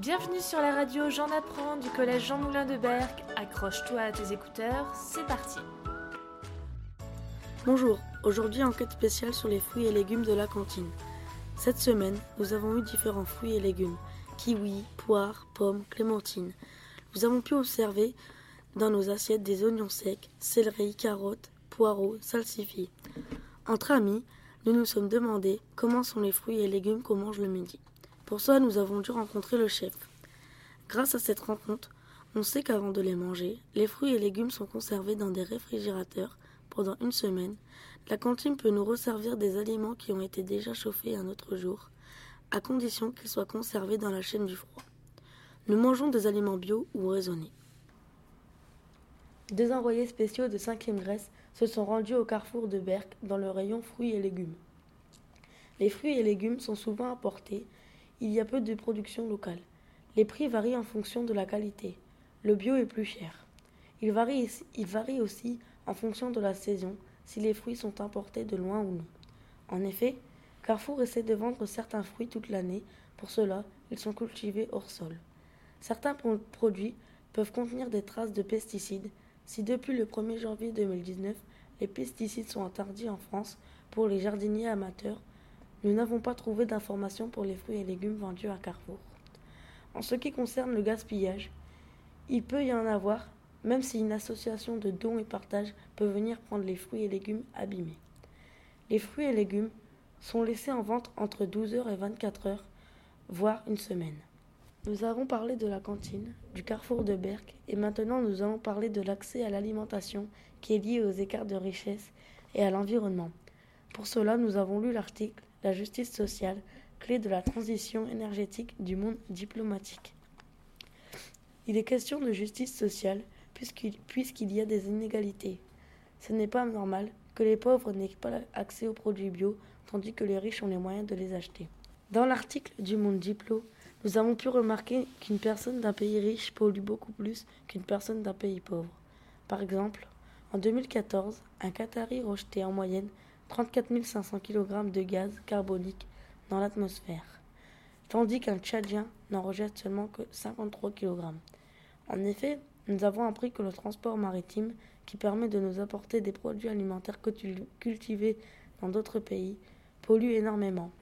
Bienvenue sur la radio J'en apprends du collège Jean Moulin de Berck. Accroche-toi à tes écouteurs, c'est parti. Bonjour, aujourd'hui enquête spéciale sur les fruits et légumes de la cantine. Cette semaine, nous avons eu différents fruits et légumes kiwi, poires, pommes, clémentines. Nous avons pu observer dans nos assiettes des oignons secs, céleri, carottes, poireaux, salsifis. Entre amis, nous nous sommes demandé comment sont les fruits et légumes qu'on mange le midi. Pour cela, nous avons dû rencontrer le chef. Grâce à cette rencontre, on sait qu'avant de les manger, les fruits et légumes sont conservés dans des réfrigérateurs pendant une semaine. La cantine peut nous resservir des aliments qui ont été déjà chauffés un autre jour, à condition qu'ils soient conservés dans la chaîne du froid. Nous mangeons des aliments bio ou raisonnés. Deux envoyés spéciaux de 5e Grèce se sont rendus au carrefour de Berck dans le rayon fruits et légumes. Les fruits et légumes sont souvent importés, il y a peu de production locale. Les prix varient en fonction de la qualité. Le bio est plus cher. Il varie, il varie aussi en fonction de la saison, si les fruits sont importés de loin ou non. En effet, Carrefour essaie de vendre certains fruits toute l'année, pour cela, ils sont cultivés hors sol. Certains produits peuvent contenir des traces de pesticides, si depuis le 1er janvier 2019, les pesticides sont interdits en France pour les jardiniers amateurs, nous n'avons pas trouvé d'informations pour les fruits et légumes vendus à Carrefour. En ce qui concerne le gaspillage, il peut y en avoir, même si une association de dons et partage peut venir prendre les fruits et légumes abîmés. Les fruits et légumes sont laissés en vente entre 12 heures et 24 heures, voire une semaine. Nous avons parlé de la cantine, du carrefour de Berck, et maintenant nous allons parler de l'accès à l'alimentation qui est lié aux écarts de richesse et à l'environnement. Pour cela, nous avons lu l'article La justice sociale, clé de la transition énergétique du monde diplomatique. Il est question de justice sociale puisqu'il y a des inégalités. Ce n'est pas normal que les pauvres n'aient pas accès aux produits bio tandis que les riches ont les moyens de les acheter. Dans l'article du Monde Diplo, nous avons pu remarquer qu'une personne d'un pays riche pollue beaucoup plus qu'une personne d'un pays pauvre. Par exemple, en 2014, un Qatari rejetait en moyenne 34 500 kg de gaz carbonique dans l'atmosphère, tandis qu'un Tchadien n'en rejette seulement que 53 kg. En effet, nous avons appris que le transport maritime, qui permet de nous apporter des produits alimentaires cultivés dans d'autres pays, pollue énormément.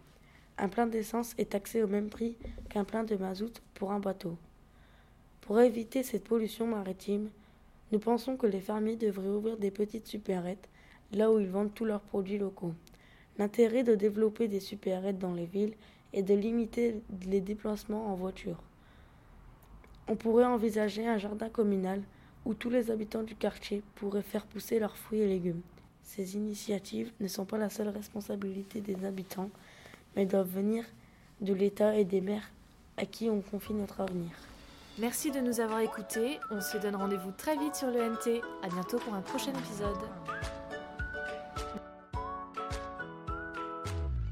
Un plein d'essence est taxé au même prix qu'un plein de mazout pour un bateau. Pour éviter cette pollution maritime, nous pensons que les fermiers devraient ouvrir des petites supérettes là où ils vendent tous leurs produits locaux. L'intérêt de développer des supérettes dans les villes est de limiter les déplacements en voiture. On pourrait envisager un jardin communal où tous les habitants du quartier pourraient faire pousser leurs fruits et légumes. Ces initiatives ne sont pas la seule responsabilité des habitants, mais doivent venir de l'État et des maires à qui on confie notre avenir. Merci de nous avoir écoutés. On se donne rendez-vous très vite sur le NT. À bientôt pour un prochain épisode.